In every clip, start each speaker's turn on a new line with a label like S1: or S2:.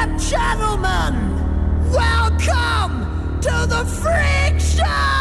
S1: and gentlemen, welcome to the Freak Show!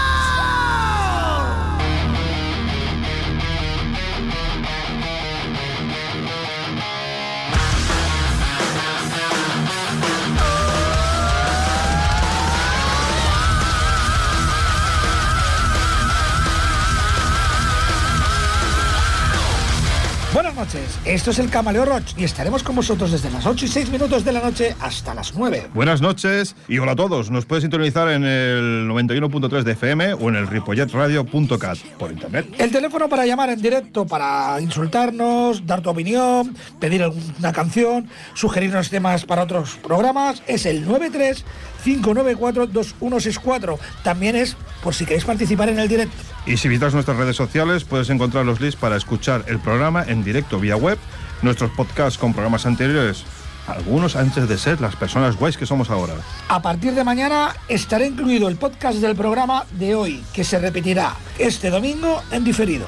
S2: Noches, esto es el Camaleo Roach y estaremos con vosotros desde las 8 y 6 minutos de la noche hasta las 9.
S3: Buenas noches y hola a todos. Nos puedes sintonizar en el 91.3 de FM o en el ripolletradio.cat por internet.
S2: El teléfono para llamar en directo, para insultarnos, dar tu opinión, pedir alguna canción, sugerirnos temas para otros programas, es el 93 594 2164. También es por si queréis participar en el directo.
S3: Y si visitas nuestras redes sociales, puedes encontrar los links para escuchar el programa en directo vía web, nuestros podcasts con programas anteriores, algunos antes de ser las personas guays que somos ahora.
S2: A partir de mañana estará incluido el podcast del programa de hoy, que se repetirá este domingo en diferido.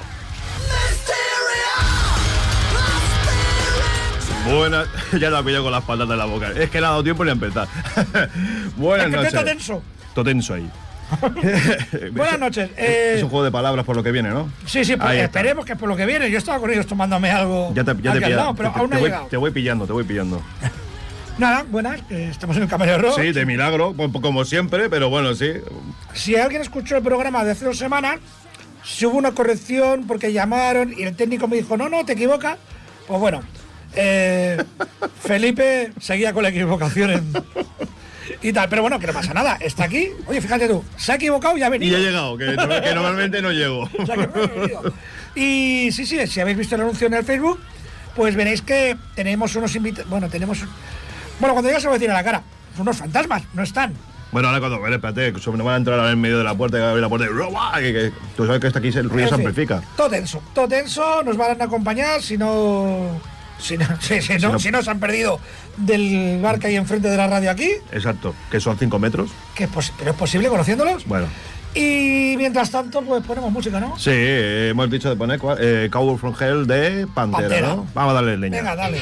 S3: Buenas, ya la pillo con las patas de la boca. Es que no ha dado tiempo ni a empezar. Buenas
S2: Es que
S3: noches.
S2: está tenso.
S3: Todo tenso ahí.
S2: Buenas noches.
S3: Es
S2: eh,
S3: un juego de palabras por lo que viene, ¿no?
S2: sí, sí, pues esperemos que es por lo que viene. Yo estaba con ellos tomándome algo.
S3: Ya te, ya te
S2: lado, pero
S3: te-
S2: aún no
S3: te voy, te voy pillando, te voy pillando.
S2: Nada, buenas, estamos en el Camarero Rock.
S3: Sí, de milagro, como siempre, pero bueno, sí.
S2: Si alguien escuchó el programa de hace dos semanas, si hubo una corrección porque llamaron y el técnico me dijo, no, no, te equivocas, pues bueno, eh, Felipe seguía con la equivocación en- y tal, pero bueno, que no pasa nada, está aquí, oye, fíjate tú, se ha equivocado y ha
S3: Y
S2: venido.
S3: he llegado, que, no- que normalmente no llego.
S2: O sea, que no ha venido. Y sí, sí, si habéis visto el anuncio en el Facebook, pues veréis que tenemos unos invitados, bueno, tenemos, bueno, cuando ya se lo voy a decir a la cara, son unos fantasmas, no están.
S3: Bueno, ahora cuando, vale, espérate, que no van a entrar ahora en medio de la puerta y va a abrir la puerta y que, que tú sabes que hasta aquí el ruido se
S2: fin,
S3: amplifica.
S2: Todo tenso, todo tenso, nos van a acompañar si no. Si no, si, si no,
S3: no-
S2: si no se han perdido del bar que hay enfrente de la radio aquí,
S3: Exacto, que son 5 metros.
S2: que es pero es posible conociéndolos.
S3: Bueno,
S2: Y mientras tanto, pues ponemos música, ¿no?
S3: sí, hemos dicho de poner eh, Cowboy from Hell de Pantera,
S2: Pantera.
S3: ¿no? Vamos a darle leña.
S2: Venga, dale.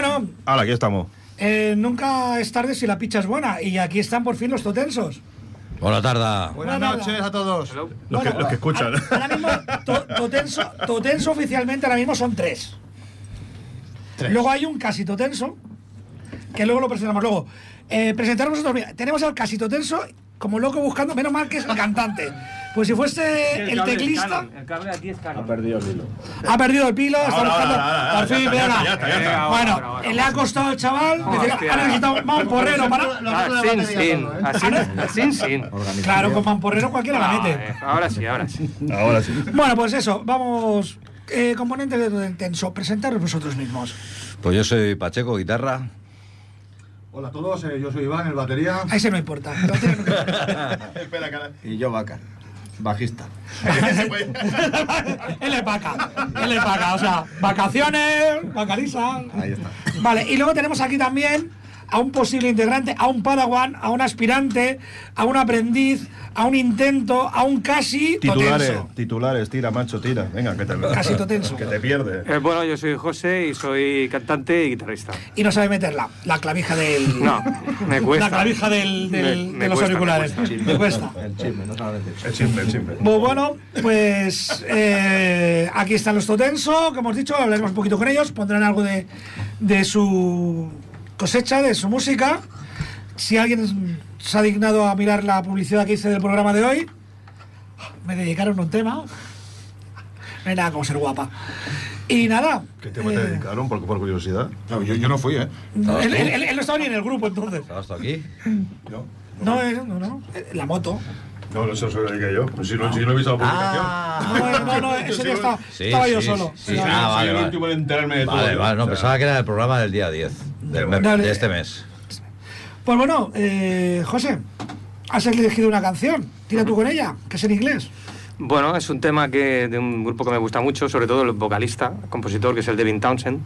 S2: Bueno,
S3: Ahora, aquí estamos.
S2: eh, nunca es tarde si la picha es buena. Y aquí están por fin los totensos.
S4: Buena tarde.
S5: Buenas
S2: Buena
S5: noches a todos.
S3: Los, que, los que escuchan.
S2: Ahora mismo, to- totenso, totenso oficialmente ahora mismo son tres. Luego hay un casi totenso, que luego lo presentamos. Luego, eh, presentaros vosotros. Mira, tenemos al casi totenso como loco buscando, menos mal que es el cantante. Pues si fuese el teclista,
S6: El cable aquí es Canon.
S2: ha perdido el pilo, está
S3: Ahora,
S2: buscando.
S3: ahora, ahora,
S2: por fin, venga. Bueno,
S6: Ahora, ahora,
S2: le ha costado al chaval. decir,
S6: Hostia.
S2: ha necesitado más un porrero para.
S6: Así, sin. Así, así, sin.
S2: Claro, con Mamporrero cualquiera la mete.
S6: Ah, eh, Ahora sí, ahora sí.
S3: Ahora sí.
S2: Bueno, pues eso, vamos. Eh, componentes de Todo Intenso, presentaros vosotros mismos.
S4: Pues yo soy Pacheco, guitarra.
S5: Hola a todos, eh, yo soy Iván, el batería.
S2: A ese no importa. Lo tiene-
S3: Espera, cara.
S5: Y yo Vaca, bajista.
S2: Él es vaca. Él es vaca. O sea, vacaciones, vacalisa.
S5: Ahí está.
S2: Vale, y luego tenemos aquí también a un posible integrante, a un padawan, a un aspirante, a un aprendiz, a un intento, a un casi
S3: Titulares,
S2: totenso.
S3: titulares, tira, macho, tira. Venga, que te,
S2: Casi totenso.
S3: que te pierde.
S6: Eh, bueno, yo soy José y soy cantante y guitarrista.
S2: Y no sabe meterla, la clavija del.
S6: No, me cuesta.
S2: La clavija del, del-
S6: Me- me
S2: de los
S6: cuesta, me
S2: auriculares.
S6: cuesta.
S2: Me cuesta.
S5: El chisme, no solamente el chisme.
S3: El simple.
S2: Pues bueno, pues eh, aquí están los Totenso, que hemos dicho, hablaremos un poquito con ellos, pondrán algo de, de su cosecha, de su música. Si alguien se ha dignado a mirar la publicidad que hice del programa de hoy, me dedicaron un tema. No hay nada como ser guapa. Y nada.
S3: ¿Qué tema te
S2: eh,
S3: dedicaron? Por, por curiosidad.
S5: No, yo, yo no fui, ¿eh?
S2: él, él- él- él no estaba ni en el grupo entonces.
S4: ¿Estabas tú aquí?
S3: No,
S2: No, eh, no, no. La moto.
S3: no, eso se lo dediqué yo. Pues si, no, si no he visto la publicación.
S2: No, eh, no, no, ese día estaba,
S4: Sí,
S2: estaba yo
S4: sí,
S2: solo.
S4: sí,
S2: Sí,
S4: ah, vale, vale. no,
S3: O sea,
S4: pensaba que era el programa del día 10 del mes-
S2: Dale.
S4: de este mes.
S2: Pues bueno, eh, José, has elegido una canción. Tira tú con ella, que es en inglés.
S6: Bueno, es un tema que de un grupo que me gusta mucho, sobre todo el vocalista, compositor, que es el Devin Townsend,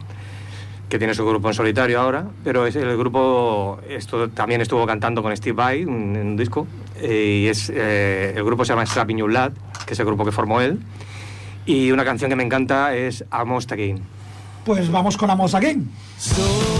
S6: que tiene su grupo en solitario ahora, pero es el grupo esto, también estuvo cantando con Steve Vai en un, disco, eh, y es, eh, el grupo se llama Strapping New Lad, que es el grupo que formó él, y una canción que me encanta es Almost Again.
S2: Pues vamos con Amos Again.
S7: Almost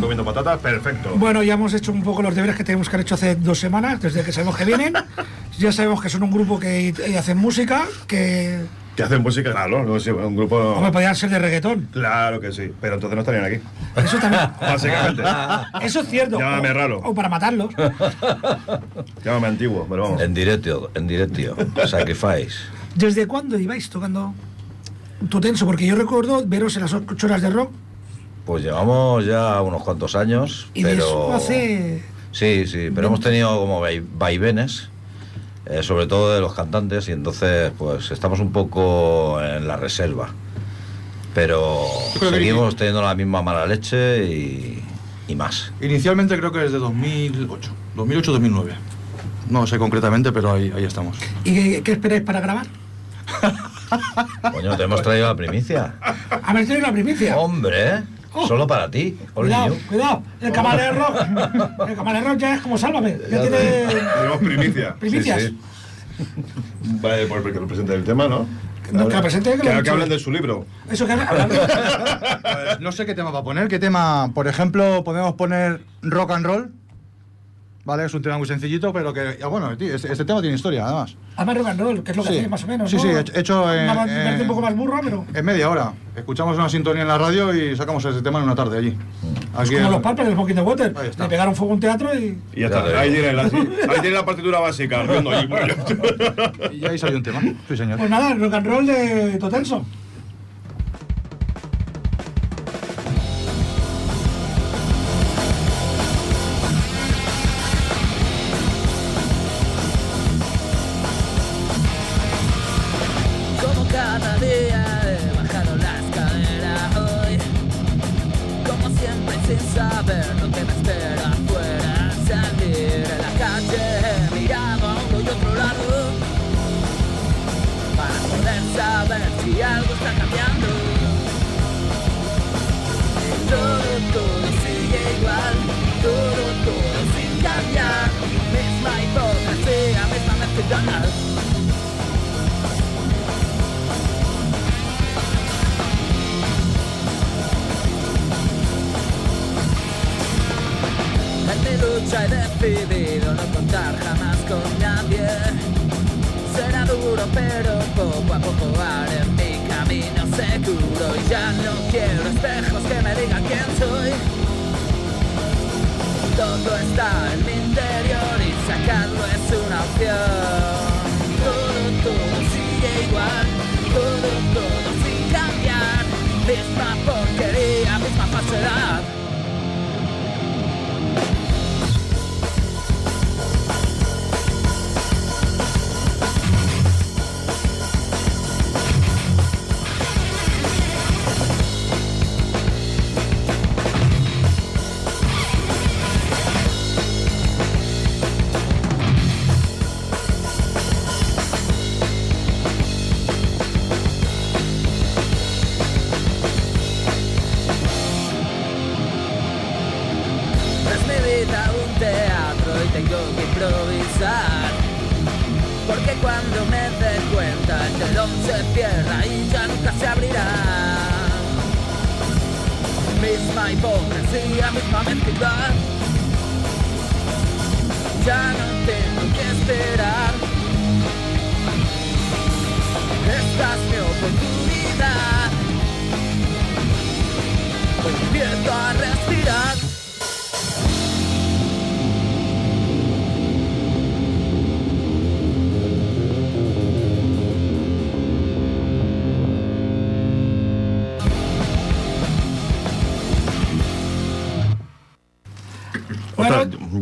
S3: comiendo patatas, perfecto.
S2: Bueno, ya hemos hecho un poco los deberes que tenemos que haber hecho hace dos semanas, desde que sabemos que vienen. ya sabemos que son un grupo que hacen música, que
S3: Que hacen música, claro, no un grupo.
S2: hombre, podrían ser de reggaetón.
S3: Claro que sí, pero entonces no estarían aquí.
S2: Eso también.
S3: Básicamente.
S2: Eso es cierto.
S3: Llámame
S2: O-
S3: raro.
S2: O para matarlos.
S3: Llámame antiguo, pero vamos.
S4: En directo, en directo. Sacrifice.
S2: ¿Desde cuándo ibais tocando tu tenso? Porque yo recuerdo veros en las ocho horas de rock
S4: Pues llevamos ya unos cuantos años,
S2: y de
S4: pero...
S2: eso hace.
S4: Sí, sí, pero hemos tenido como vai- vaivenes, eh, sobre todo de los cantantes, y entonces pues estamos un poco en la reserva. Pero seguimos teniendo la misma mala leche y, y más.
S5: Inicialmente creo que es de 2008. 2008-2009. No sé concretamente, pero ahí, ahí estamos.
S2: ¿Y qué, qué esperáis para grabar?
S4: Coño, te hemos traído la primicia.
S2: A ver, tenéis la primicia.
S4: Hombre,
S2: Oh.
S4: Solo para ti.
S2: Cuidado, cuidado. El camarero. El camarero ya es como sálvame. Ya tiene
S3: Tenemos primicia.
S2: primicias.
S4: Sí, sí.
S3: Vale, pues porque nos presente el tema, ¿no?
S2: No, que presente, que lo
S3: Que, que hablen de su libro.
S2: Eso que
S5: Pues no sé qué tema va a poner. ¿Qué tema? Por ejemplo, podemos poner rock and roll. ¿Vale? Es un tema muy sencillito, pero que. ya, bueno, tío, este, este tema tiene historia, además.
S2: Además rock and roll, que es lo que
S5: Sí.
S2: hace más o menos.
S5: Sí,
S2: ¿no?
S5: sí, hecho- hecho en-
S2: Una
S5: en-
S2: un poco más burra, pero.
S5: En media hora. Escuchamos una sintonía en la radio y sacamos ese tema en una tarde allí. Aquí
S2: como
S5: en-
S2: los palpes del Smoking the Water. Le pegaron fuego a un teatro y.
S3: Y ya está. Ahí tiene, la, ahí tiene la partitura básica.
S5: Y ahí salió un tema. Sí, señor.
S2: Pues nada, rock and roll de Totenso.
S7: Igual Todo, todo sin cambiar Misma hipocresía, misma mezquindad En mi lucha he decidido no contar jamás con nadie. Todo está en mi interior y sacarlo es una opción.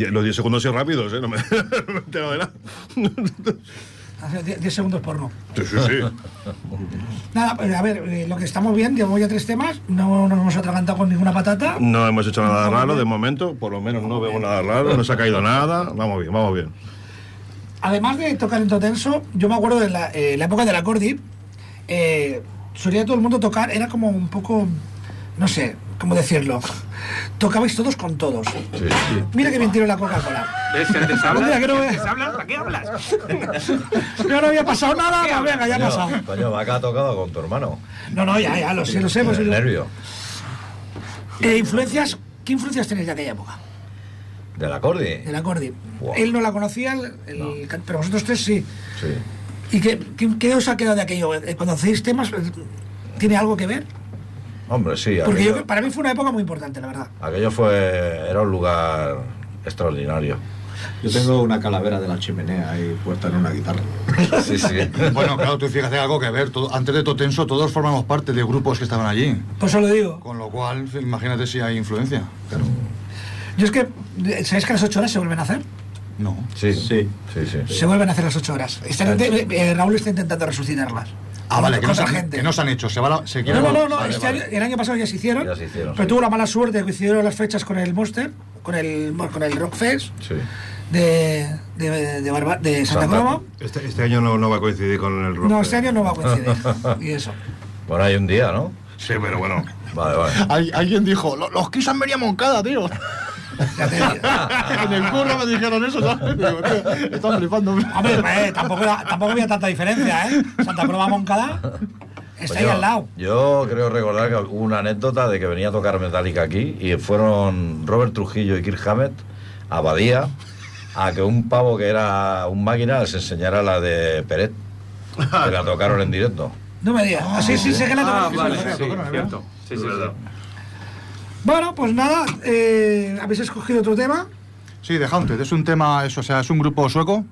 S3: Los 10 segundos son rápidos, ¿eh? No me, no me de nada.
S2: hace 10 segundos porno.
S3: Sí, sí, sí.
S2: Nada, pues, a ver, eh, lo que estamos bien, llevamos ya tres temas, no nos hemos atragantado con ninguna patata.
S3: No hemos hecho nada raro de momento, por lo menos no vemos nada raro, no se ha caído nada. Vamos bien, vamos bien.
S2: Además de tocar en Totenso, yo me acuerdo de la, eh, la época del Acordi, eh, solía todo el mundo tocar, era como un poco, no sé, ¿cómo decirlo? Tocabais todos con todos. Mira que bien tiro la Coca-Cola.
S6: ¿Ves que antes
S2: Un
S6: hablas?
S2: que no.
S6: ¿Para qué hablas?
S2: Yo no había pasado nada, pues venga, ya ha pasado.
S4: Coño, vaca ha tocado con tu hermano.
S2: No, no, ya, ya, lo sé, lo sé. pues,
S4: nervio.
S2: Eh, influencias ¿Qué influencias tenéis de aquella época?
S4: ¿Del acorde?
S2: Del acorde.
S4: Wow.
S2: Él no la conocía, el- el can- pero vosotros tres sí.
S4: Sí.
S2: ¿Y qué, qué- qué os ha quedado de aquello? Eh, Cuando hacéis temas, eh, ¿tiene algo que ver?
S4: Hombre, sí.
S2: Porque yo, para mí fue una época muy importante, la verdad.
S4: aquello fue. Era un lugar extraordinario.
S8: Yo tengo una calavera de la chimenea ahí puesta en una guitarra.
S4: Sí, sí.
S5: Bueno, claro, tú fíjate algo que ver. todo- antes de Totenso, todos formamos parte de grupos que estaban allí.
S2: Pues os lo digo.
S5: Con lo cual, imagínate si hay influencia. Claro.
S2: Yo es que, ¿sabéis que las ocho horas se vuelven a hacer?
S5: No.
S4: Sí,
S8: Sí.
S4: sí, sí.
S2: Se vuelven a hacer las ocho horas. Eh, eh, Raúl está intentando resucitarlas.
S5: Ah, vale, que no, se
S2: gente.
S5: que no se han hecho. Se, va la- se
S2: No, no, no, no,
S4: Vale,
S2: este
S4: vale.
S2: año- el año pasado ya se hicieron.
S4: Ya se hicieron,
S2: Pero
S4: sí.
S2: tuvo la mala suerte de que coincidieron las fechas con el Monster, con el, con el Rockfest
S4: Sí.
S2: de, de, de, Barba- de Santa
S4: Santa-
S2: Coloma.
S3: Este, este año no, no va a coincidir con el rock.
S2: No, este año no va a coincidir. y eso.
S4: Bueno, hay un día, ¿no?
S3: Sí, pero bueno.
S4: Vale, vale.
S5: Al- alguien dijo, "Lo- los Kiss han venido a Moncada, tío. En el curro me dijeron eso, ¿sabes? Están flipando.
S2: Hombre, eh, tampoco, era- tampoco había tanta diferencia, ¿eh? Santa Coloma Moncada está
S4: Pues
S2: ahí
S4: yo-
S2: al lado.
S4: Yo creo recordar que hubo una anécdota de que venía a tocar Metallica aquí y fueron Robert Trujillo y Kirk Hammett a Badía a que un pavo que era un máquina les enseñara la de Peret, que la tocaron en directo.
S2: No me digas. Ah, sí, sí, sé que la
S6: Ah,
S2: tocaron.
S6: vale,
S2: Sí,
S6: sí,
S2: sí, sí.
S6: cierto. Sí, sí, sí.
S2: Bueno, pues nada, eh, habéis escogido otro tema.
S5: Sí, The Haunted. Es un tema, es, o sea, es un grupo sueco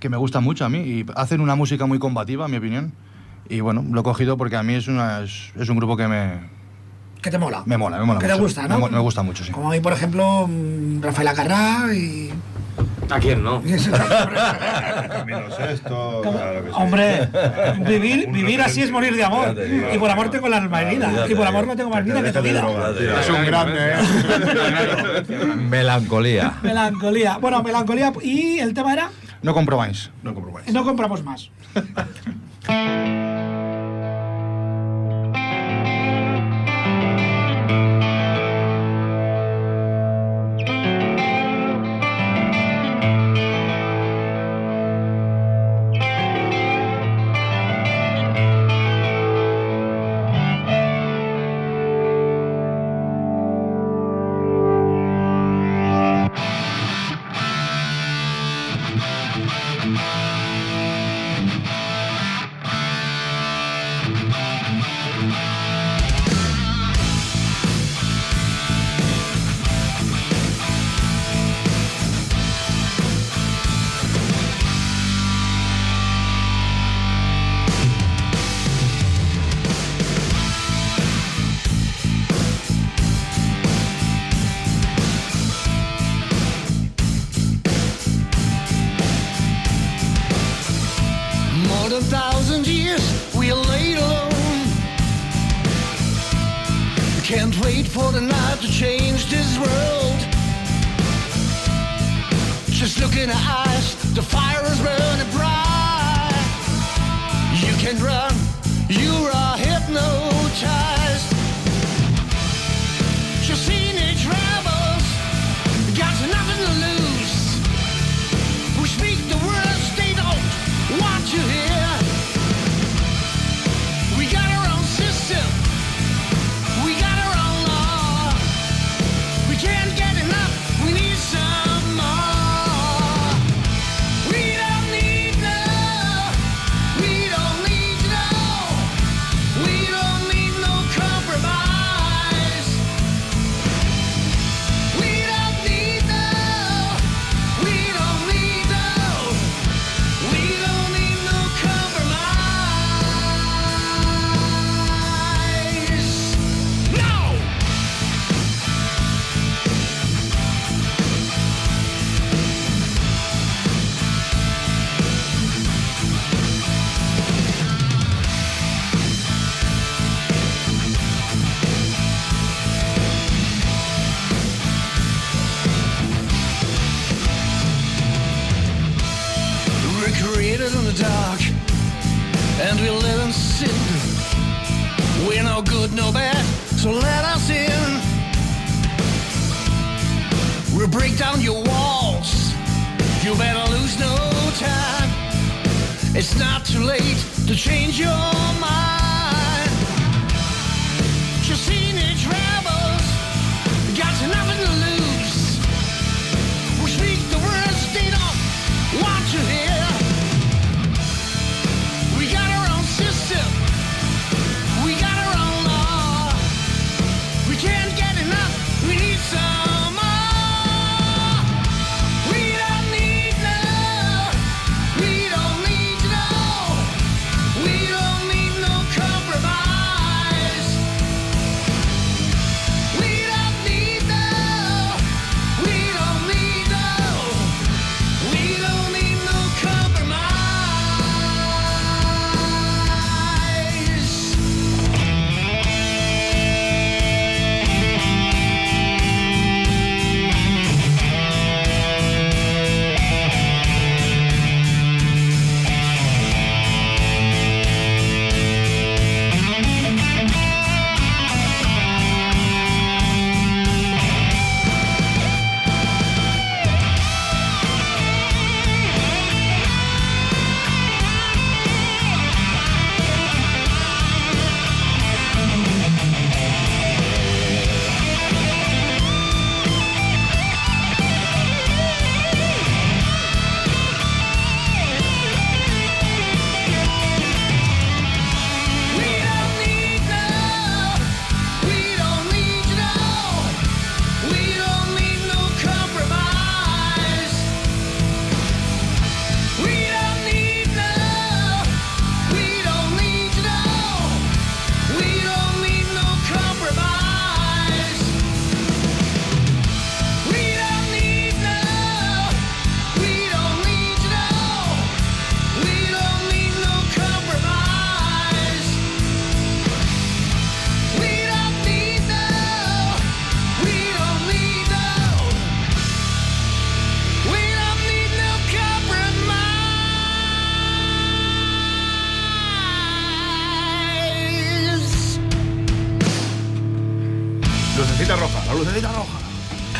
S5: que me gusta mucho a mí y hacen una música muy combativa, en mi opinión. Y bueno, lo he cogido porque a mí es, una, es, es un grupo que me,
S2: Que te mola.
S5: me mola, me mola
S2: Que
S5: mucho.
S2: te gusta, ¿no?
S5: Me, gusta mucho, sí.
S2: Como a mí, por ejemplo, mm, Rafael Acarrá y...
S6: ¿A quién no?
S3: sexto, claro que sí.
S2: Hombre, vivir, así es morir de amor. Y por amor tengo la alma herida. Y por amor no tengo más vida que tu vida.
S5: Es un grande, ¿eh?
S4: Melancolía.
S2: Melancolía. Bueno, melancolía. Y el tema era,
S5: No compromáis.
S3: No comprometáis.
S2: no compramos más.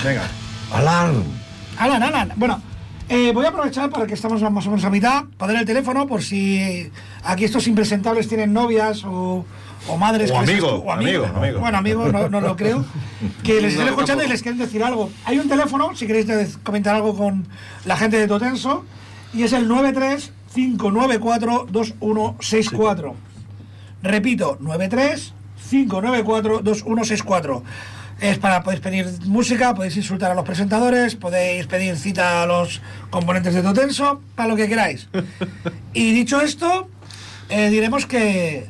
S3: Venga.
S4: Alan.
S2: Alan, Alan. Bueno, eh, voy a aprovechar para que estamos más o menos a mitad, para dar el teléfono por si aquí estos impresentables tienen novias o, o madres.
S3: O
S2: que les
S3: amigo,
S2: escu- o
S3: amigo, amigo.
S2: Bueno, amigos, no, no lo creo. Que les estén
S6: No,
S2: escuchando y les quieren decir algo. Hay un teléfono, si queréis comentar algo con la gente de Totenso, y es el 93 594 2164. Repito, 93 594 2164. Es para, podéis pedir música, podéis insultar a los presentadores, podéis pedir cita a los componentes de Totenso, para lo que queráis. Y dicho esto, eh, diremos que.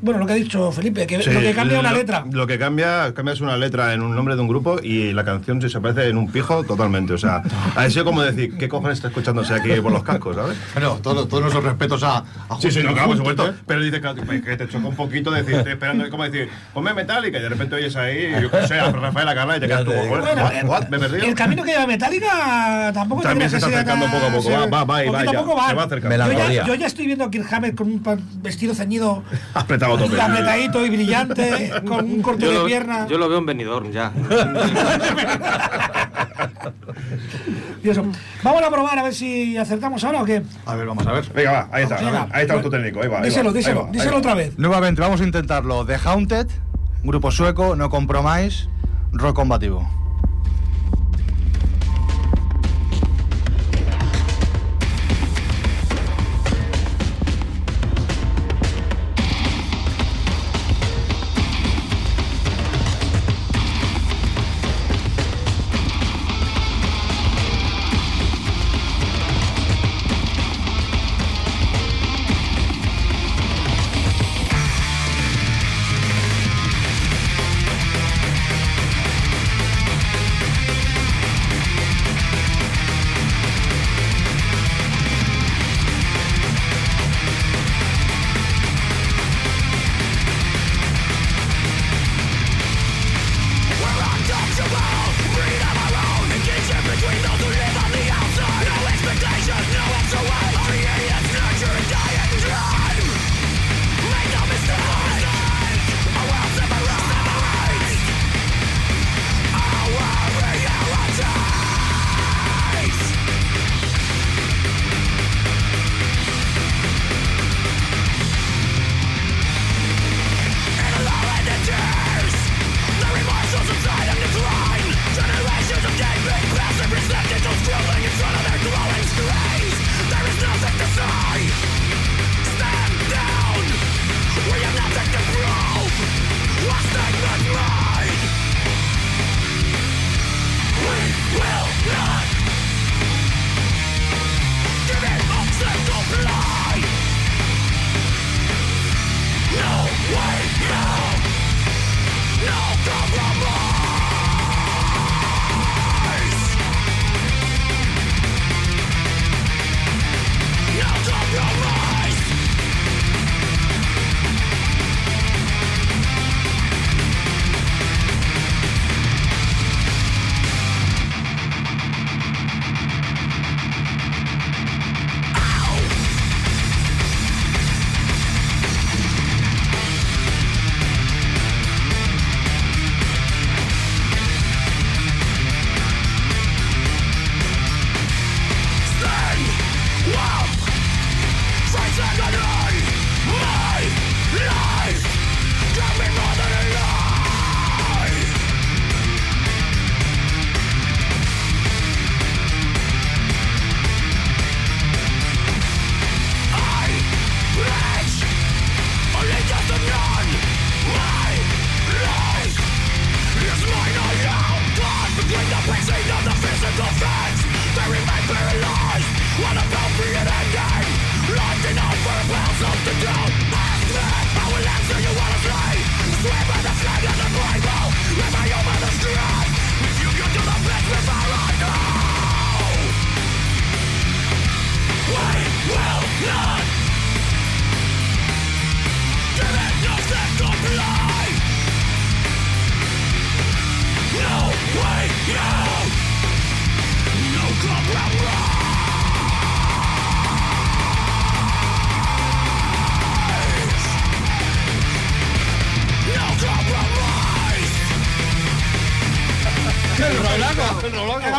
S2: Bueno, lo que ha dicho Felipe, que
S3: Sí,
S2: lo que cambia una
S3: lo-
S2: letra.
S3: Lo que cambia, cambias una letra en un nombre de un grupo y la canción se aparece en un pijo totalmente. O sea, ha sido como decir, ¿qué cojones está escuchándose aquí por los cascos, sabes?
S9: Bueno, todo- todos nuestros respetos a, a
S3: Sí, sí, no, claro, por supuesto.
S9: ¿eh?
S3: Pero dice claro, pues, que te choca un poquito decir, estoy esperando, es como decir, ponme metálica y de repente oyes ahí, yo qué sé, a Rafael Carla y te quedas. "What?
S2: Bueno?
S3: ¿Me
S2: el camino que lleva Metallica tampoco
S3: También se está acercando poco a poco. Va, va, va va
S2: a
S3: ya.
S2: poco van.
S3: Se va acercando.
S2: Yo ya,
S4: Melancolía.
S2: yo ya estoy viendo a Kirk Hammett con un vestido ceñido
S3: Apretado tope.
S2: apretadito y brillante, con un corte
S6: Yo
S2: de
S6: lo,
S2: pierna.
S6: yo lo veo en Benidorm ya.
S2: Y eso. Vamos a probar a ver si acertamos ahora o qué.
S9: A ver, vamos a ver.
S3: Venga, va, ahí está,
S2: Venga.
S3: ahí está el técnico, ahí va. ahí
S2: díselo,
S3: va, ahí
S2: díselo,
S3: va, ahí
S2: díselo
S3: va.
S2: otra vez.
S9: Nuevamente, vamos a intentarlo. The Haunted, grupo sueco, no compromise, rock combativo.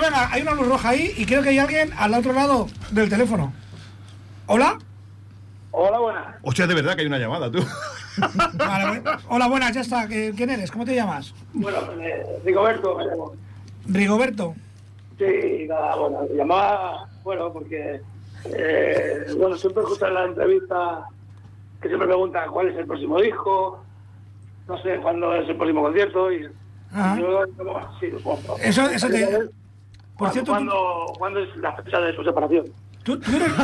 S2: Venga, hay una luz roja ahí y creo que hay alguien al otro lado del teléfono. ¿Hola?
S10: Hola, buenas.
S3: Hostia, de verdad que hay una llamada, tú.
S2: Vale, Hola, buenas, ya está. ¿Qué- ¿Quién eres? ¿Cómo te llamas?
S10: Bueno, eh, Rigoberto me llamo.
S2: Rigoberto.
S10: Sí, nada, bueno, llamaba, bueno, porque, eh, bueno, siempre escucho en la entrevista que siempre preguntan cuál es el próximo disco, no sé cuándo es el próximo concierto y
S2: Ajá.
S10: yo, como, sí, bueno,
S2: Eso- eso te-
S10: ¿cuándo-
S2: Por cierto, tú-
S10: ¿cuándo, ¿cuándo es la fecha de su separación?
S2: Tú, tú eres...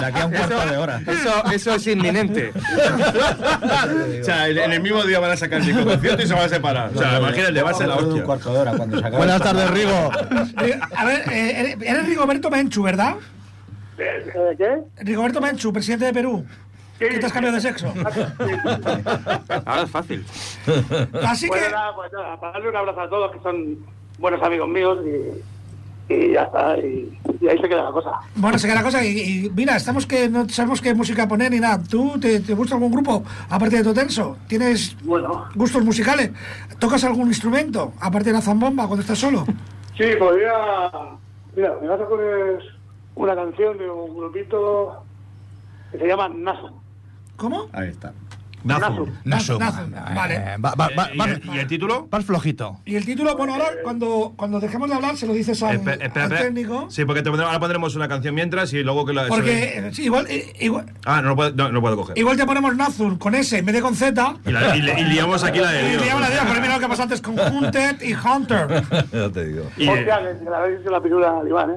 S11: De aquí a un cuarto de hora.
S6: Eso, eso es inminente.
S3: o sea, en, en el mismo día van a sacar el concierto y se van a separar. O sea, imagínate, va a ser la
S11: un
S3: hostia.
S11: cuarto de hora cuando se acabe
S5: Buenas tardes, Rigo.
S2: Eh, A ver, eh, eres- Rigoberto Menchu, ¿verdad?
S10: ¿De, de qué?
S2: Rigoberto Menchu, presidente de Perú.
S10: Sí.
S2: ¿Qué te has cambiado de sexo?
S6: Ahora es fácil.
S2: Así
S10: Bueno,
S2: que...
S10: nada, pues nada, para darle un abrazo a todos que son buenos amigos míos y, y ya está, y, y ahí se queda la cosa.
S2: Bueno, se queda la cosa y, y mira, estamos que no sabemos qué música poner ni nada. ¿Tú te, te gusta algún grupo aparte de Totenso? ¿Tienes
S10: Bueno,
S2: gustos musicales? ¿Tocas algún instrumento aparte de la zambomba cuando estás solo?
S10: sí, podría. Mira, me vas a poner una canción de un grupito que se llama Naso.
S2: ¿Cómo?
S11: Ahí está.
S10: Naso.
S2: Nazo, vale.
S5: Eh, va- va- va-
S3: ¿Y, el, y el título?
S5: vas flojito.
S2: Y el título, bueno, ahora cuando, cuando dejemos de hablar se lo dices al,
S3: Espe- espera,
S2: al
S3: espera.
S2: técnico.
S3: Sí, porque te pondremos- ahora pondremos una canción mientras y luego que la.
S2: Porque eh, sí, igual, eh, igual,
S3: Ah, no, lo puedo, no, no puedo coger.
S2: igual te ponemos Nazur con S en vez de con Z.
S3: Y, la- y le- y liamos aquí la de.
S2: Y digamos la idea, porque mira lo que pasó antes con Hunted y Hunter.
S4: ya te digo.
S3: Y-
S10: Hostia, que que la habéis hecho la pirula al Iván, ¿eh?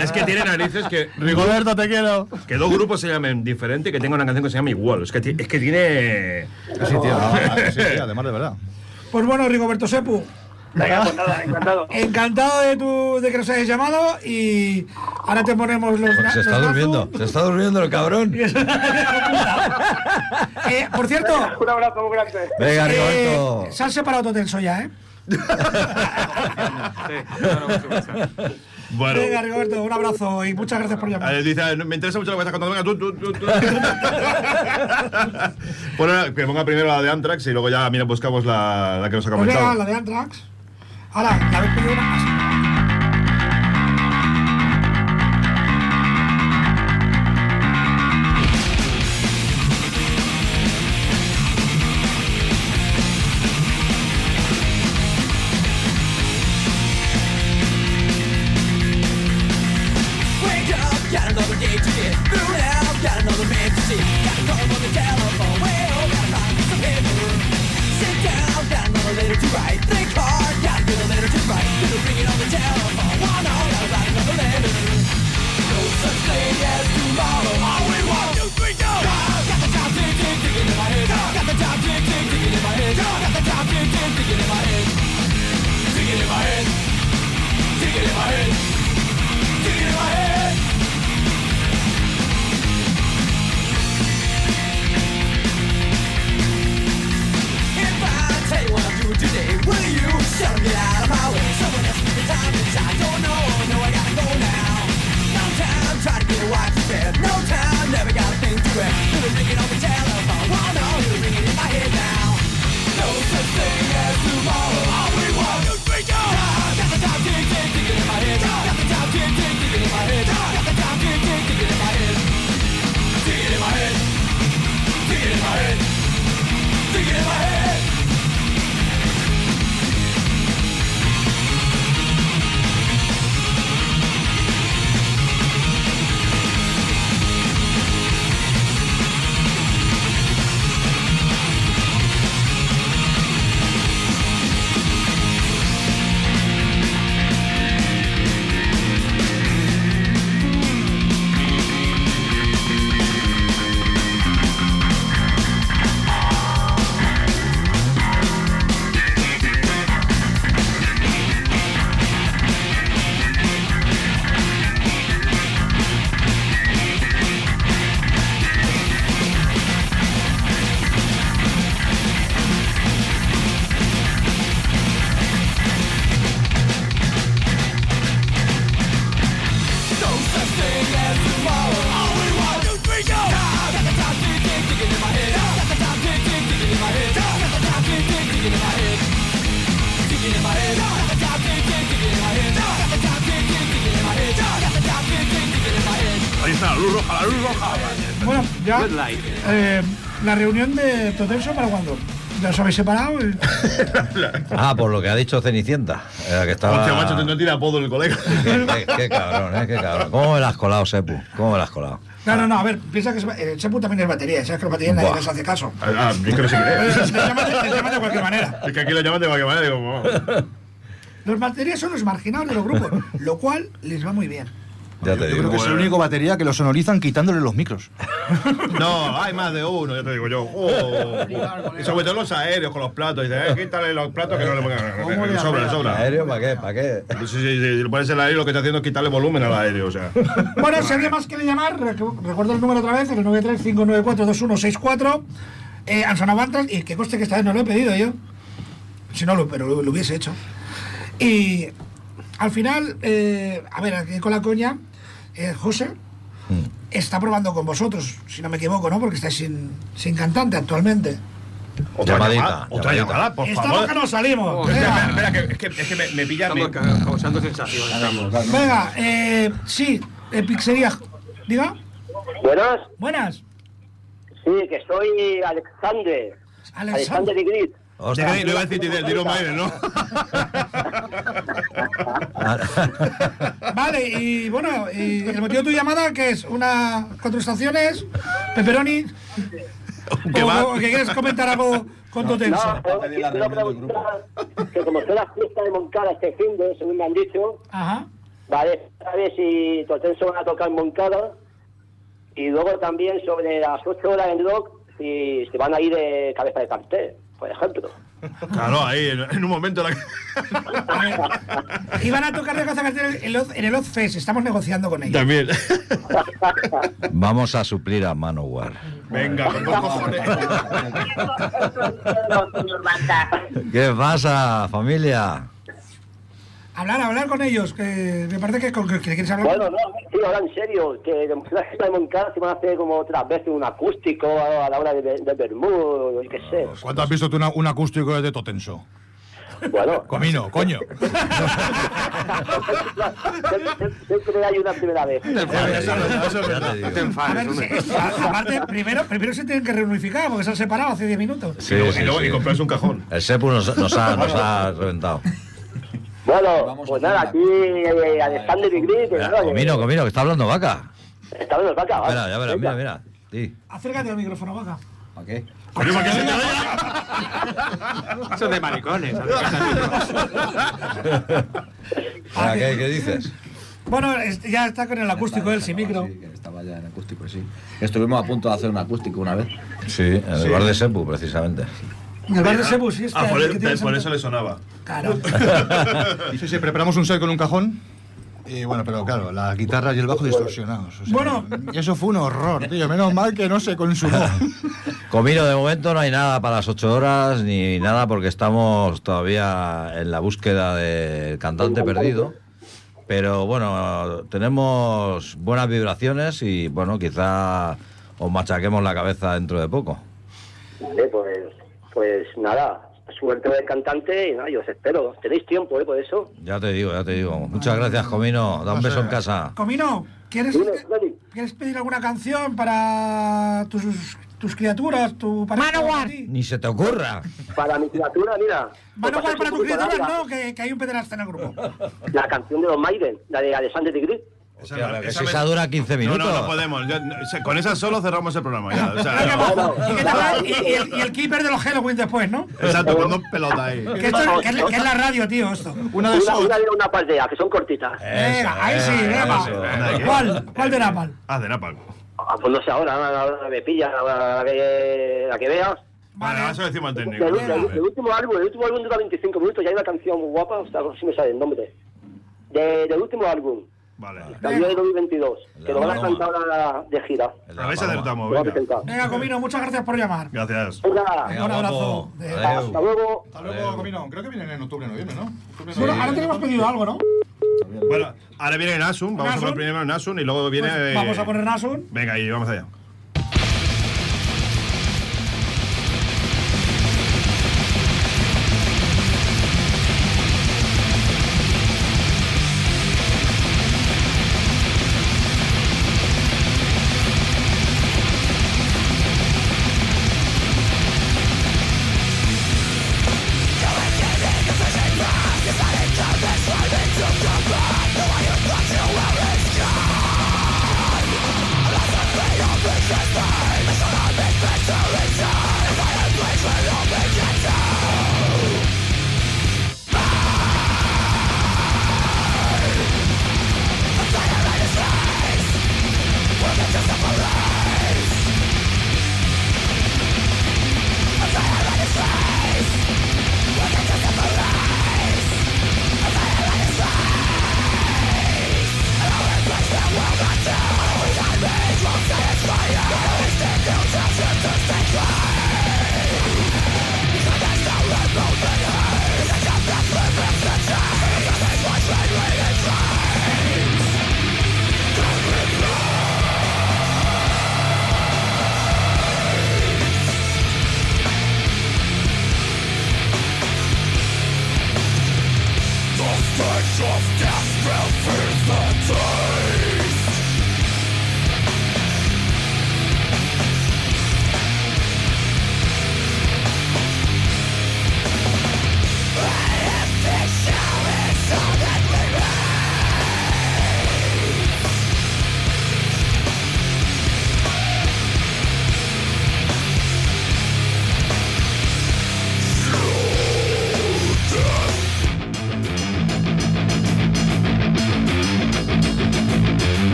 S3: es que tiene narices que.
S5: Rigoberto, te quiero.
S3: Que dos grupos se llamen diferente y que tenga una canción que se llame igual. Es que, es que tiene.
S5: Sí, tío, no, sí, sí, además de verdad.
S2: Pues bueno, Rigoberto Sepu,
S10: Venga, pues nada, encantado.
S2: encantado de, tu, de que nos hayas llamado y ahora te ponemos los. na-
S4: Se está
S2: los
S4: durmiendo, se está durmiendo el cabrón.
S2: Eh, por cierto,
S10: Un abrazo muy grande.
S4: Venga,
S2: eh,
S4: Rigoberto.
S2: se han separado Totenso ya, ¿eh?
S6: Sí, no, no, no, no.
S3: Bueno.
S2: Venga, Rigoberto, un abrazo y muchas gracias por llamar.
S3: Eh, dice, me interesa mucho lo que estás contando. Venga, tú, tú, tú. tú. Bueno, que ponga primero la de Anthrax y luego ya, mira, buscamos la, la que nos ha
S2: Pues venga,
S3: comentado.
S2: la de Anthrax. Ahora, la habéis pedido una eh, la reunión de Totenso para cuándo? ¿Ya os habéis separado? Eh,
S4: Ah, por lo que ha dicho Cenicienta. eh, que estaba...
S3: Hostia, macho, te no tira apodo el colega.
S4: Qué, qué- qué cabrón, eh, qué cabrón. ¿Cómo me la has colado, Sepu? ¿Cómo me la has colado?
S2: No, no, no, a ver, piensa que es- el Chepu también es batería, sabes que los baterías nadie les hace caso.
S3: Ah, es que no sé quién
S2: Eh,
S3: es.
S2: Les llaman de- cualquier manera.
S3: Es que aquí lo llaman de cualquier manera. Digo, vamos.
S2: Los baterías son los marginados de los grupos, lo cual les va muy bien.
S4: Ya te
S5: Yo
S4: digo.
S5: creo que es el único batería que lo sonorizan quitándole los micros.
S3: No, hay más de uno, ya te digo yo. Oh. Y sobre todo los aéreos con los platos. Dice, eh, quítale los platos que no le pongan. Le sobra, le sobra.
S4: ¿Aéreo para qué? ¿Para qué?
S3: Sí, sí, sí, si le pones el aéreo, lo que está haciendo es quitarle volumen al aéreo, o sea.
S2: Bueno, si alguien más quiere llamar, rec- recuerdo el número otra vez, el 935942164. Eh, han sonado y que coste que esta vez no lo he pedido yo. Si no, lo, pero lo, lo hubiese hecho. Y al final, eh, a ver, aquí con la coña, eh, José está probando con vosotros, si no me equivoco, ¿no? Porque estáis sin, sin cantante actualmente.
S3: Otra
S4: Llamadita,
S3: llamada, Otra
S4: llamadita.
S3: llamada, por
S2: Estamos
S3: favor.
S2: que nos salimos.
S6: Oh,
S2: Venga.
S3: Espera, espera, que, es que, es que me, me pilla. me-
S6: Estamos ca- causando sensaciones. estamos.
S2: Venga, eh, sí, eh, pizzería. Diga,
S12: Buenas,
S2: buenas.
S12: sí, que soy Alexander.
S2: Alexander.
S12: Alexander de Grit.
S3: Hostia, no iba a decir tiro Maire, ¿no?
S2: Vale, y bueno, y el motivo de tu llamada, que es una cuatro estaciones, pepperoni,
S3: ¿Qué
S2: o, o que quieres comentar algo con tu tenso.
S12: No, quiero preguntar que como fue la fiesta de Moncada este fin de, según me han dicho,
S2: Ajá.
S12: vale, a ver si Totenso van a tocar en Moncada y luego también sobre las 8 horas en rock, si se van a ir de cabeza de cartel, por ejemplo.
S3: Claro, ahí, en, en un momento. La...
S2: Iban a tocar de cartel en el Ozfest, estamos negociando con ellos.
S3: También.
S4: Vamos a suplir a Manowar.
S3: Venga, con dos cojones.
S4: ¿Qué pasa, familia?
S2: Hablar, hablar con ellos, que me parece que, con- que, que quieres hablar.
S12: Bueno, no, sí, ahora en serio, que la fiesta de Moncada se van a hacer como otras veces un acústico a la hora de, de Bermud, yo qué sé.
S5: ¿Cuánto has visto tú una- un acústico de Totenso?
S12: Bueno,
S5: Comino, coño.
S12: siempre- hay una primera vez.
S2: Aparte, primero, primero se tienen que reunificar porque se han separado hace 10 minutos.
S4: Sí,
S3: y luego,
S4: sí,
S3: y, luego-
S4: sí.
S3: y comprarse un cajón.
S4: El Sepu nos, nos ha, nos ha reventado.
S12: Bueno,
S11: Vamos
S12: pues nada, aquí eh, Alexander y Gris, que nada, que-
S4: Comino, Comino, que está hablando vaca.
S12: Está los vacas, ¿vale?
S4: Espera, ya verás, mira, mira. Sí.
S2: Acércate al micrófono, vaca.
S11: ¿Para qué?
S3: ¿para qué se te vaya?
S6: Eso es de maricones.
S4: ¿qué, ¿Qué dices?
S2: Bueno, ya está con el acústico él sin micro.
S11: Sí, que estaba ya en acústico, sí. Estuvimos a punto de hacer un acústico una vez.
S4: Sí, en el bar de Sepu, precisamente.
S2: En el bar de Sebu, sí, es que
S3: Ah, por, el- eso le sonaba.
S2: Claro.
S5: Sí, sí, preparamos un set con un cajón. Y bueno, pero claro, las guitarras y el bajo distorsionados. o sea,
S2: Bueno.
S5: Y eso fue un horror, tío. Menos mal que no se consumó.
S4: Comino, de momento no hay nada para las 8 horas ni nada porque estamos todavía en la búsqueda del cantante perdido. Pero bueno, tenemos buenas vibraciones y bueno, quizá os machaquemos la cabeza dentro de poco.
S12: Vale, pues, pues nada, suerte del cantante y nada, yo os espero. Tenéis tiempo, ¿eh? Por eso.
S4: Ya te digo, ya te digo. Muchas gracias, Comino. Da un beso en casa.
S2: Comino, ¿quieres. ¿quieres pedir alguna canción para tus, tus criaturas, tu pareja? para ti?
S4: Ni se te ocurra.
S12: Para mi criatura, mira.
S2: Manowar
S12: pues
S2: para tus criaturas, no, que, que hay un pederasta en el grupo.
S12: La canción de los Maiden, la de Alexander de Gris.
S3: Esa,
S4: Hostia, que
S3: esa
S4: si
S3: me-
S4: esa dura 15
S3: No,
S4: minutos.
S3: no, no podemos. Ya- no, se- con esa solo cerramos el programa. Ya, o sea,
S2: Venga,
S3: no.
S2: va. ¿Y? Y- y el, y el keeper de los Halloween después, ¿no?
S3: Exacto, con dos pelotas ahí.
S2: Que, esto es, que es- que es la radio, tío, esto.
S5: Una de
S12: Una,
S5: esas.
S12: una de una paldea, que son cortitas.
S2: Venga, ahí sí, venga.
S3: ¿Una de qué?
S2: ¿Cuál? ¿Cuál de Napal?
S3: Ah, de Napalm.
S12: Ah, pues no sé ahora, ahora me pilla, la que, la que veas.
S3: Vale, ahora se lo decimos al técnico. No
S12: del-
S3: te
S12: del
S3: preocupes.
S12: último álbum, el último álbum dura 25 minutos y hay una canción muy guapa, o sea, a ver si me sale el nombre. De- del último álbum,
S3: Vale.
S12: salió en 2022, que lo van a cantar ahora de gira.
S4: El de
S3: A
S4: la
S3: ver si acertamos, venga.
S2: Venga, Comino, muchas gracias por llamar.
S3: Gracias.
S12: Venga,
S4: Venga,
S2: Un abrazo. De-
S12: hasta luego.
S5: Hasta luego, Comino. Creo que vienen en octubre, noviembre, ¿no? Octubre,
S2: Bueno,
S5: noviembre.
S2: ahora tenemos pedido algo, ¿no?
S3: Bueno, ahora viene Nasun. Vamos a poner primero Nasun y luego viene.
S2: Pues vamos a poner Nasun.
S3: Venga, y vamos allá.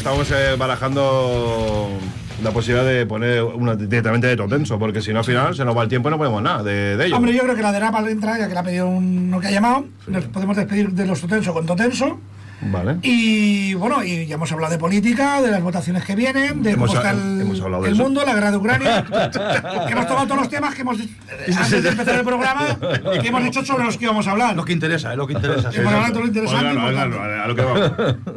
S3: Estamos eh, barajando la posibilidad de poner una directamente de Totenso, porque si no al final se nos va el tiempo y no ponemos nada de, de ello.
S2: Hombre, yo creo que la de Napal entra, ya que la ha pedido uno que ha llamado. Nos podemos despedir de los Totenso con Totenso.
S3: Vale.
S2: Y bueno, y ya hemos hablado de política, de las votaciones que vienen, de
S3: Hemos
S2: cómo está el, el mundo, la guerra de Ucrania. hemos tocado todos los temas que hemos, antes de empezar el programa, que hemos dicho sobre los que íbamos a hablar.
S5: Lo que interesa, es lo que interesa.
S2: Todo lo interesante. Importante.
S3: grano, a lo que vamos.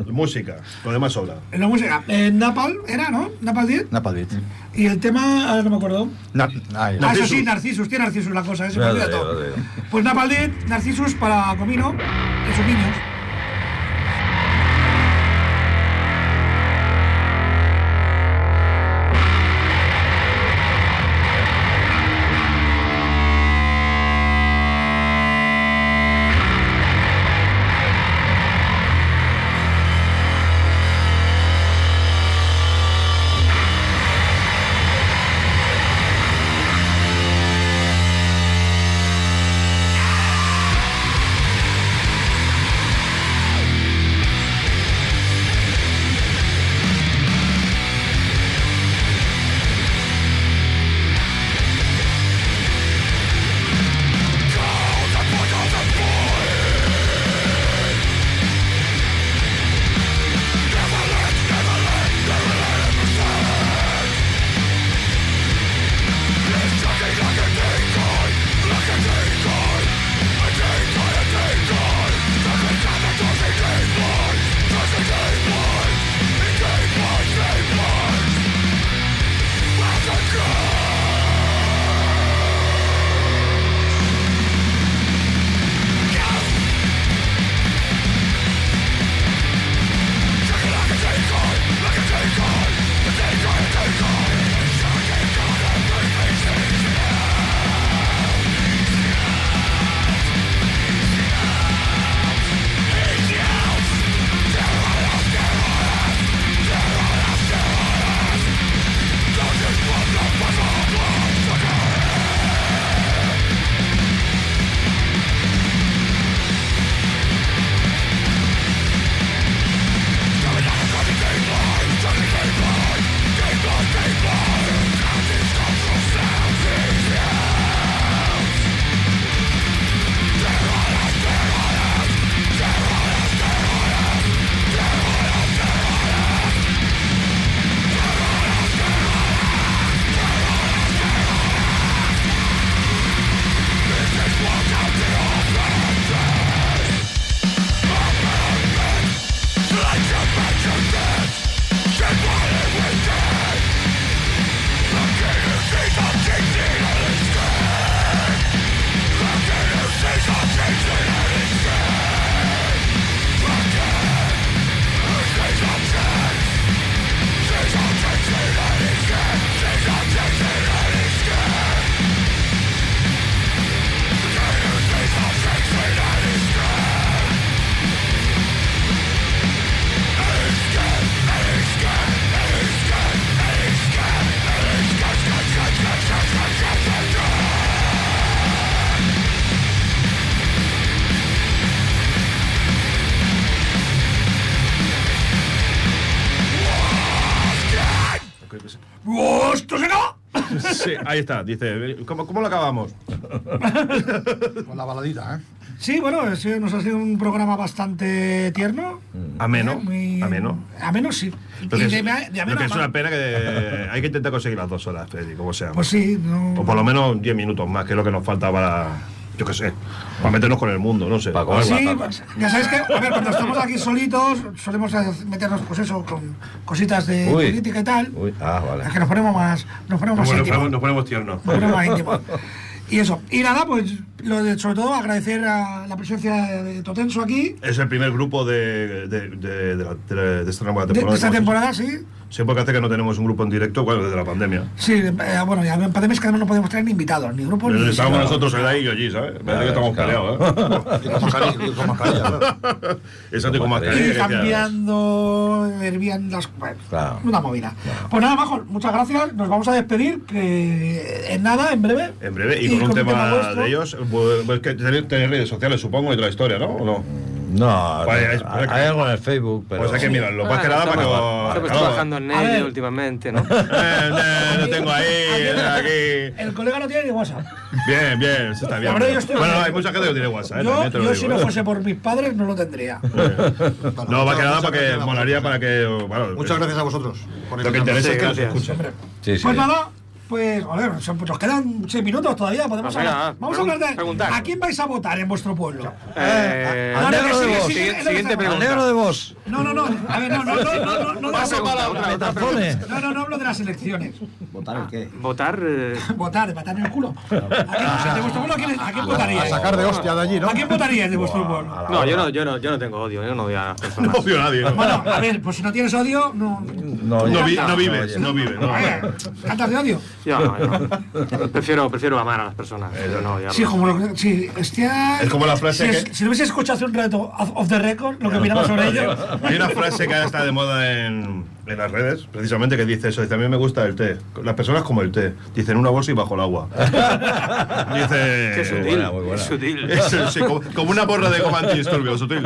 S3: Música, lo demás sobra.
S2: En la música, eh, Napal era, ¿no? Napal 10.
S5: Napal Beat.
S2: Y el tema, ahora no me acuerdo.
S5: Na- ay,
S2: Ah, eso sí, Narcisus, tiene Narcisus la cosa. Pues Napal 10, Narcisus para Comino, de sus niños.
S3: Ahí está, dice, ¿cómo, cómo lo acabamos?
S5: Con la baladita, ¿eh?
S2: Sí, bueno, nos ha sido un programa bastante tierno.
S3: Ameno,
S2: ¿eh? Muy-
S3: ameno.
S2: Ameno, sí.
S3: Lo
S2: Y
S3: que,
S2: de, de
S3: lo que es una pena que hay que intentar conseguir las dos horas, Freddy, como sea.
S2: Pues sí, no.
S3: O por lo menos 10 minutos más, que es lo que nos falta para, yo qué sé, para meternos con el mundo, no sé.
S4: Para comer
S2: Sí,
S4: patatas.
S2: pues, ya sabéis que, a ver, cuando estamos aquí solitos, solemos meternos, pues eso, con cositas de
S4: Uy.
S2: política y tal.
S4: Uy, ah, vale.
S2: Es que nos ponemos más, nos ponemos más
S3: Nos
S2: íntimos.
S3: nos ponemos tiernos.
S2: Nos ponemos más íntimos. Y eso. Y nada, pues, lo de, sobre todo agradecer a la presencia de Totenso aquí.
S3: Es el primer grupo de, de, de, de la- de- de esta nueva temporada.
S2: de esta temporada, sí.
S3: Sí, porque hace que no tenemos un grupo en directo, bueno, desde la pandemia.
S2: Sí, eh, bueno, ya en pandemia es que además no podemos traer ni invitados, ni grupos, ni.
S3: Estábamos nosotros el ahí y yo allí, ¿sabes? Parece que estamos
S4: claro.
S3: peleados,
S5: Y con mascarilla, y con mascarilla, claro.
S3: ¿eh? Exacto, con mascarilla.
S2: Y cambiando, hervían las. Bueno,
S4: Claro.
S2: una movida. Pues nada, Majo, muchas gracias. Nos vamos a despedir, que en nada, en breve.
S3: En breve, y, con un tema, de ellos, pues, pues que tenéis, tenéis redes sociales, supongo, y toda la historia, ¿no? ¿O no?
S4: No,
S3: Pues,
S4: no,
S3: es-
S4: hay, hay algo en el Facebook, pero.
S3: Pues hay que mirarlo. Más que nada para que.
S6: Estamos trabajando en ello últimamente, ¿no?
S3: Eh, eh, lo tengo ahí, aquí.
S2: El colega no tiene ni WhatsApp.
S3: Bien, bien, eso está bien. Bueno, hay mucha gente que tiene WhatsApp, ¿eh?
S2: Yo, si no
S3: ¿eh?
S2: fuese por mis padres, no lo tendría.
S3: No, más que nada para que molaría para que. Bueno,
S5: Muchas gracias a vosotros. por
S3: Lo que interesa es que nos escuchen.
S4: Sí, sí.
S2: Pues nada, pues, a ver, pues nos quedan seis minutos todavía. Podemos
S6: Ah, venga,
S2: hablar.
S6: ah,
S2: Vamos a hablar de.
S6: preguntar.
S2: ¿A quién vais a votar en vuestro pueblo?
S6: Eh,
S2: No, no,
S11: negro
S2: que
S11: de vos.
S6: siguiente
S11: Al negro de vos.
S2: No, no, no. A ver, no, no, no, no, no, no, no,
S6: Otra pregunta, pregunta.
S2: No, no, no hablo de las elecciones.
S8: ¿Votar el qué?
S6: Votar. eh,
S2: Votar, matar en el culo. ¿A quién, de vuestro pueblo, ¿a quién, quién
S5: A
S2: votaríais?
S5: sacar de hostia de allí, ¿no?
S2: ¿A quién votaríais de vuestro pueblo?
S6: No, yo no, yo no, yo no tengo odio, yo no odio a las personas.
S3: No odio a nadie, ¿no?
S2: Bueno, a ver, pues si no tienes odio, no.
S4: No,
S3: No,
S4: ya-
S3: vi- no
S4: no,
S3: vives, no vives. no.
S2: ¿Cantas de odio?
S6: Yo no, yo no. Prefiero, prefiero amar a las personas. Yo no odiarlas.
S2: Sí, como lo que. Sí, hostia.
S3: Es como la frase
S2: si, es-
S3: que-
S2: si lo hubiese escuchado hace un rato off off the record, lo que opinaba sobre ello.
S3: Hay una frase que ahora está de moda en, en las redes, precisamente, que dice eso. Dice, a mí me gusta el té. Las personas como el té. Dicen una bolsa y bajo el agua. Dice...
S6: Qué sutil,
S4: buena, muy buena.
S6: qué sutil.
S3: Es, sí, como, como una borra de goma antidisturbios, sutil.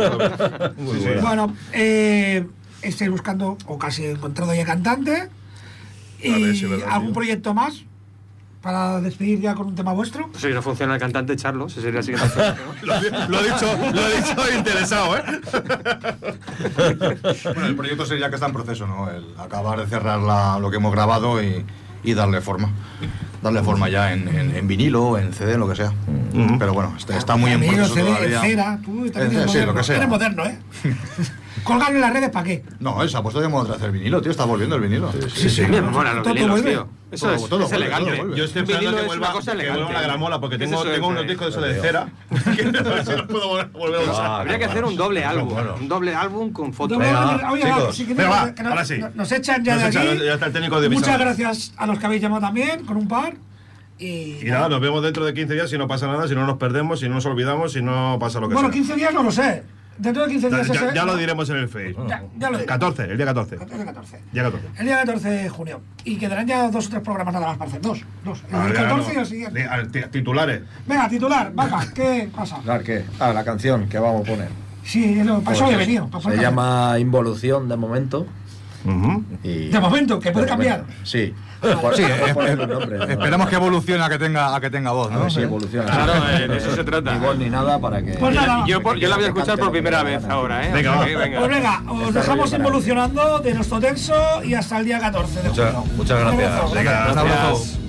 S4: Muy
S3: Sí.
S2: Bueno, eh, estoy buscando, o casi he encontrado ya cantante. Y algún proyecto más para despedir ya con un tema vuestro.
S6: Si no funciona el cantante, echarlo. Ese sería el siguiente proyecto, ¿no?
S3: Lo, ha dicho, lo ha dicho interesado, ¿eh?
S5: Bueno, el proyecto sería que está en proceso, ¿no? El acabar de cerrar la- lo que hemos grabado y, y darle forma. Darle forma ya en, en- en vinilo, en CD, lo que sea. Pero bueno, está, está muy en proceso
S2: CD,
S5: todavía.
S2: cera, tú también
S5: Eh, sí,
S2: moderno.
S5: lo que sea.
S2: Eres moderno, ¿eh? Colgarlo en las redes, ¿para qué?
S5: No, él se ha puesto de moda otra vez el vinilo, tío. Está volviendo el vinilo.
S2: Sí, sí.
S6: Me mola los vinilos, tío. Eso es,
S5: todo
S6: es elegante.
S3: Yo estoy
S6: vinilo
S3: que vuelva, que vuelva la gramola, porque
S6: ¿Qué es
S3: tengo, tengo unos discos de eso de cera. que a los puedo vol- volver a usar.
S4: Ah,
S6: Habría que hacer un
S4: bueno.
S6: doble álbum. Un doble álbum con fotos.
S2: Que
S3: ahora sí.
S2: Nos echan ya
S3: Nos
S2: de
S3: echan,
S2: aquí.
S3: ya está el técnico de
S2: Muchas gracias a los que habéis llamado también, con un par. Y,
S3: Y nada, nos vemos dentro de 15 días si no pasa nada, si no nos perdemos, si no nos olvidamos, si no pasa lo que
S2: Bueno,
S3: sea.
S2: 15 días no lo sé. Dentro de 15
S3: Ya,
S2: días
S3: ya-
S2: ese-
S3: ya lo diremos en el Face.
S2: Ya, ya lo diré.
S3: 14, el día 14.
S2: El día 14.
S3: Día 14.
S2: El día 14 de junio. Y quedarán ya dos o tres programas nada más para hacer. Dos. Dos. El
S3: Ah,
S2: del
S3: ya
S2: 14 y
S3: no.
S2: el siguiente.
S3: Al- ti- Titulares.
S2: Venga, titular, vaca, ¿qué pasa?
S11: Claro, ¿qué? Ah, la canción que vamos a poner.
S2: Sí, lo, para eso
S11: Pues
S2: he venido. para
S11: Se llama Involución de momento.
S3: Ujú.
S11: Y
S2: De momento, que puede
S11: de
S2: cambiar.
S11: momento, Sí.
S5: Sí,
S11: Por-
S5: eh,
S11: ponerle un nombre, ¿no?
S5: Esperemos que evolucione a que tenga, a que tenga voz, ¿no?
S11: si evoluciona.
S6: Claro, eh, de eso se trata.
S11: Ni voz ni nada para que.
S2: Pues nada.
S6: Yo, por- yo la voy a escuchar por primera vez ahora, ¿eh?
S3: Venga,
S6: O sea
S3: va.
S6: que, venga.
S2: Pues venga, os dejamos
S11: bien,
S2: involucionando de nuestro tenso y hasta el día 14 de
S4: Muchas- gracias.
S3: Venga,
S5: Un abrazo.
S6: Gracias.